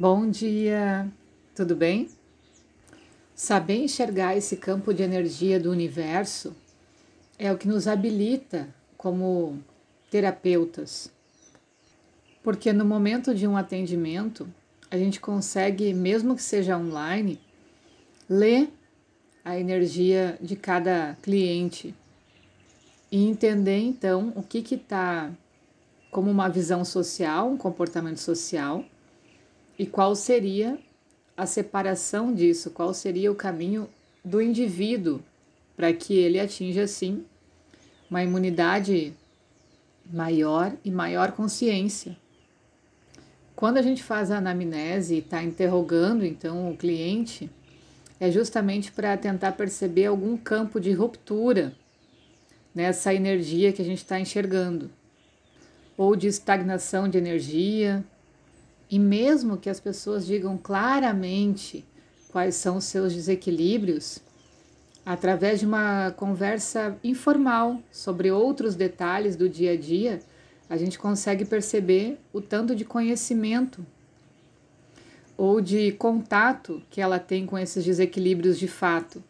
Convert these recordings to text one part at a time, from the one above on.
Bom dia, tudo bem? Saber enxergar esse campo de energia do universo é o que nos habilita como terapeutas. Porque no momento de um atendimento, a gente consegue, mesmo que seja online, ler a energia de cada cliente e entender então o que está como uma visão social, um comportamento social e qual seria a separação disso, qual seria o caminho do indivíduo para que ele atinja, assim, uma imunidade maior e maior consciência. Quando a gente faz a anamnese e está interrogando, então, o cliente, é justamente para tentar perceber algum campo de ruptura nessa energia que a gente está enxergando, ou de estagnação de energia, e mesmo que as pessoas digam claramente quais são os seus desequilíbrios, através de uma conversa informal sobre outros detalhes do dia a dia, a gente consegue perceber o tanto de conhecimento ou de contato que ela tem com esses desequilíbrios de fato.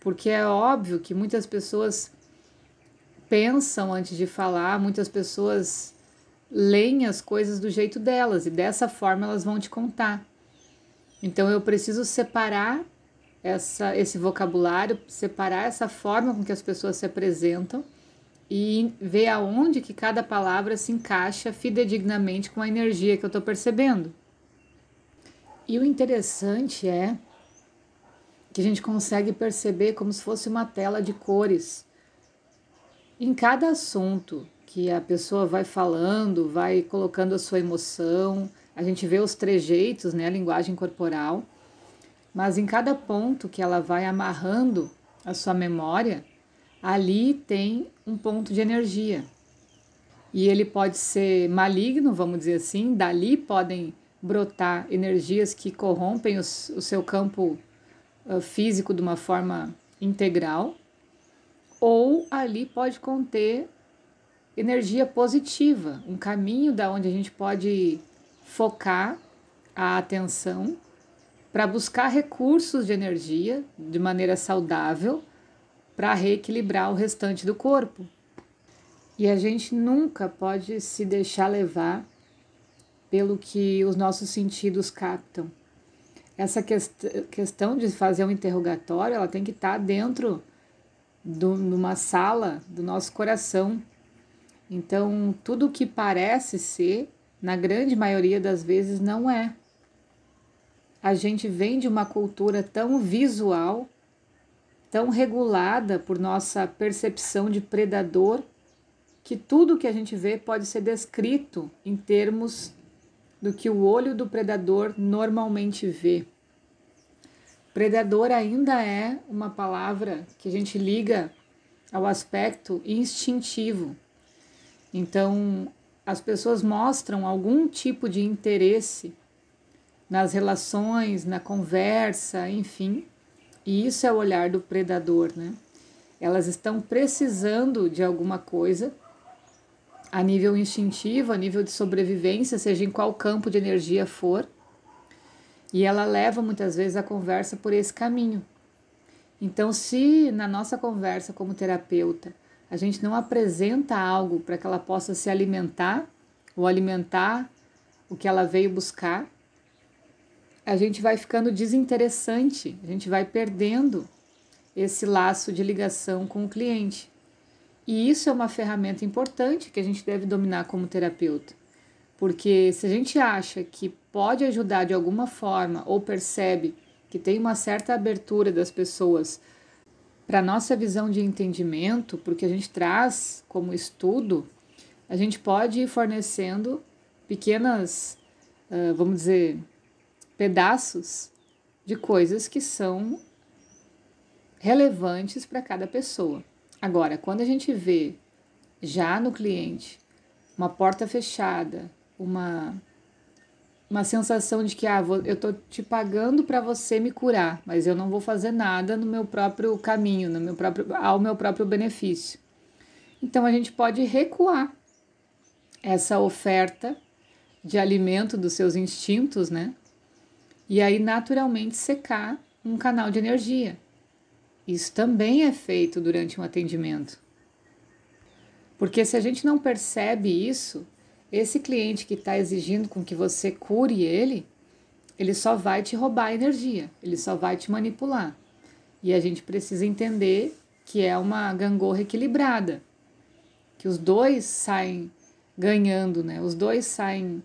Porque é óbvio que muitas pessoas pensam antes de falar, muitas pessoas leem as coisas do jeito delas e dessa forma elas vão te contar. Então eu preciso separar essa, esse vocabulário, separar essa forma com que as pessoas se apresentam e ver aonde que cada palavra se encaixa fidedignamente com a energia que eu estou percebendo. E o interessante é que a gente consegue perceber como se fosse uma tela de cores. Em cada assunto, que a pessoa vai falando, vai colocando a sua emoção, a gente vê os trejeitos, né, a linguagem corporal, mas em cada ponto que ela vai amarrando a sua memória, ali tem um ponto de energia. E ele pode ser maligno, vamos dizer assim, dali podem brotar energias que corrompem os, o seu campo uh, físico de uma forma integral, ou ali pode conter energia positiva, um caminho da onde a gente pode focar a atenção para buscar recursos de energia de maneira saudável para reequilibrar o restante do corpo. E a gente nunca pode se deixar levar pelo que os nossos sentidos captam. Essa quest questão de fazer um interrogatório, ela tem que estar tá dentro de uma sala do nosso coração, então, tudo o que parece ser, na grande maioria das vezes, não é. A gente vem de uma cultura tão visual, tão regulada por nossa percepção de predador, que tudo que a gente vê pode ser descrito em termos do que o olho do predador normalmente vê. Predador ainda é uma palavra que a gente liga ao aspecto instintivo então, as pessoas mostram algum tipo de interesse nas relações, na conversa, enfim, e isso é o olhar do predador, né? Elas estão precisando de alguma coisa a nível instintivo, a nível de sobrevivência, seja em qual campo de energia for, e ela leva muitas vezes a conversa por esse caminho. Então, se na nossa conversa como terapeuta a gente não apresenta algo para que ela possa se alimentar ou alimentar o que ela veio buscar, a gente vai ficando desinteressante, a gente vai perdendo esse laço de ligação com o cliente. E isso é uma ferramenta importante que a gente deve dominar como terapeuta. Porque se a gente acha que pode ajudar de alguma forma ou percebe que tem uma certa abertura das pessoas para nossa visão de entendimento, porque a gente traz como estudo, a gente pode ir fornecendo pequenas, uh, vamos dizer, pedaços de coisas que são relevantes para cada pessoa. Agora, quando a gente vê já no cliente uma porta fechada, uma uma sensação de que ah, eu estou te pagando para você me curar, mas eu não vou fazer nada no meu próprio caminho, no meu próprio, ao meu próprio benefício. Então a gente pode recuar essa oferta de alimento dos seus instintos, né? e aí naturalmente secar um canal de energia. Isso também é feito durante um atendimento. Porque se a gente não percebe isso, esse cliente que está exigindo com que você cure ele, ele só vai te roubar energia, ele só vai te manipular. E a gente precisa entender que é uma gangorra equilibrada, que os dois saem ganhando, né? Os dois saem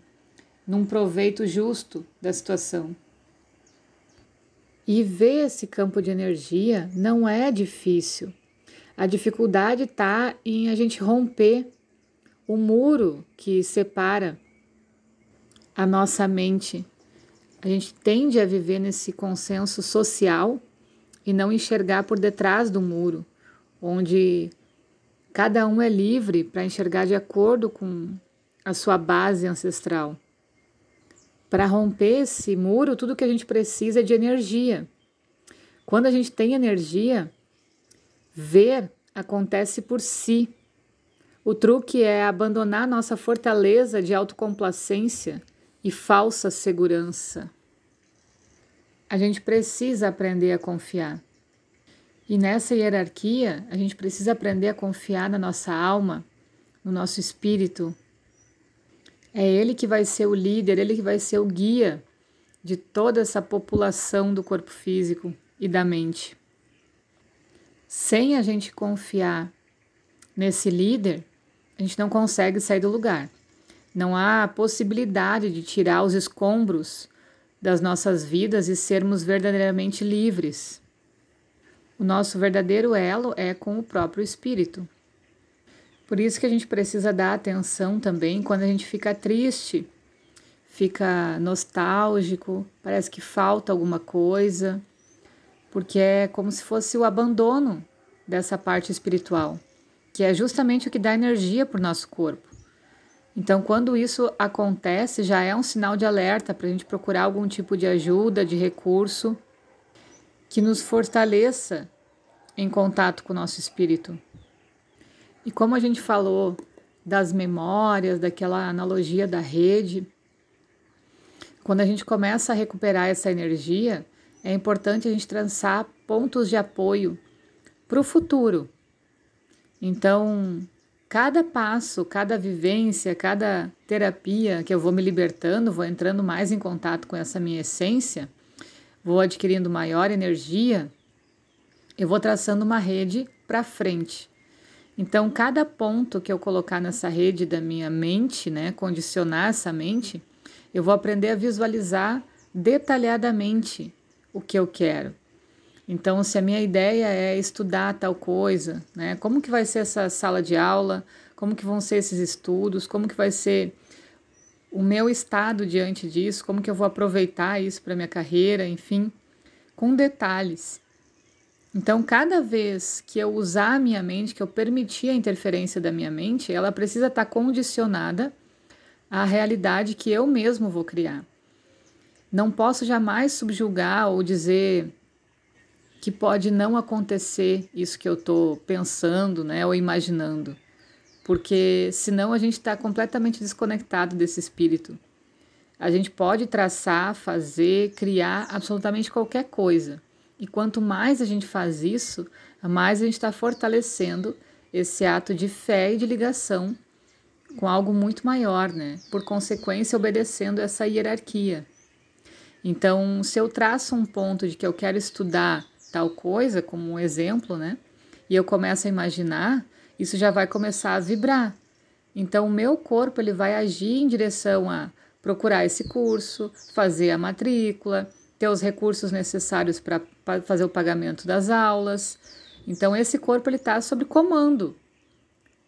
num proveito justo da situação. E ver esse campo de energia não é difícil. A dificuldade está em a gente romper o muro que separa a nossa mente. A gente tende a viver nesse consenso social e não enxergar por detrás do muro, onde cada um é livre para enxergar de acordo com a sua base ancestral. Para romper esse muro, tudo que a gente precisa é de energia. Quando a gente tem energia, Ver acontece por si. O truque é abandonar nossa fortaleza de autocomplacência e falsa segurança. A gente precisa aprender a confiar. E nessa hierarquia, a gente precisa aprender a confiar na nossa alma, no nosso espírito. É ele que vai ser o líder, ele que vai ser o guia de toda essa população do corpo físico e da mente. Sem a gente confiar nesse líder, a gente não consegue sair do lugar. Não há possibilidade de tirar os escombros das nossas vidas e sermos verdadeiramente livres. O nosso verdadeiro elo é com o próprio Espírito. Por isso que a gente precisa dar atenção também quando a gente fica triste, fica nostálgico, parece que falta alguma coisa porque é como se fosse o abandono dessa parte espiritual, que é justamente o que dá energia para o nosso corpo. Então, quando isso acontece, já é um sinal de alerta para a gente procurar algum tipo de ajuda, de recurso que nos fortaleça em contato com o nosso espírito. E como a gente falou das memórias, daquela analogia da rede, quando a gente começa a recuperar essa energia, é importante a gente traçar pontos de apoio para o futuro. Então, cada passo, cada vivência, cada terapia que eu vou me libertando, vou entrando mais em contato com essa minha essência, vou adquirindo maior energia, eu vou traçando uma rede para frente. Então, cada ponto que eu colocar nessa rede da minha mente, né, condicionar essa mente, eu vou aprender a visualizar detalhadamente o que eu quero. Então, se a minha ideia é estudar tal coisa, né? Como que vai ser essa sala de aula? Como que vão ser esses estudos? Como que vai ser o meu estado diante disso? Como que eu vou aproveitar isso para minha carreira, enfim, com detalhes. Então, cada vez que eu usar a minha mente, que eu permitir a interferência da minha mente, ela precisa estar tá condicionada à realidade que eu mesmo vou criar. Não posso jamais subjugar ou dizer que pode não acontecer isso que eu estou pensando né, ou imaginando, porque senão a gente está completamente desconectado desse espírito. A gente pode traçar, fazer, criar absolutamente qualquer coisa. E quanto mais a gente faz isso, mais a gente está fortalecendo esse ato de fé e de ligação com algo muito maior, né? Por consequência, obedecendo essa hierarquia. Então, se eu traço um ponto de que eu quero estudar tal coisa, como um exemplo, né? E eu começo a imaginar, isso já vai começar a vibrar. Então, o meu corpo ele vai agir em direção a procurar esse curso, fazer a matrícula, ter os recursos necessários para fazer o pagamento das aulas. Então, esse corpo ele está sob comando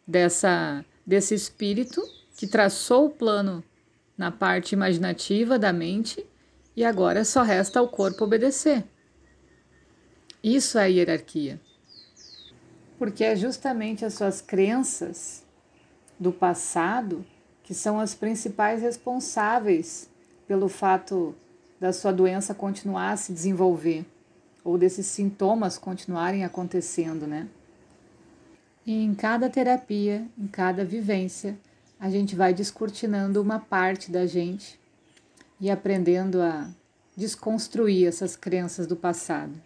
dessa desse espírito que traçou o plano na parte imaginativa da mente e agora só resta ao corpo obedecer. Isso é hierarquia. Porque é justamente as suas crenças do passado que são as principais responsáveis pelo fato da sua doença continuar a se desenvolver ou desses sintomas continuarem acontecendo, né? E em cada terapia, em cada vivência, a gente vai descortinando uma parte da gente e aprendendo a desconstruir essas crenças do passado.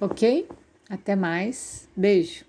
Ok? Até mais. Beijo.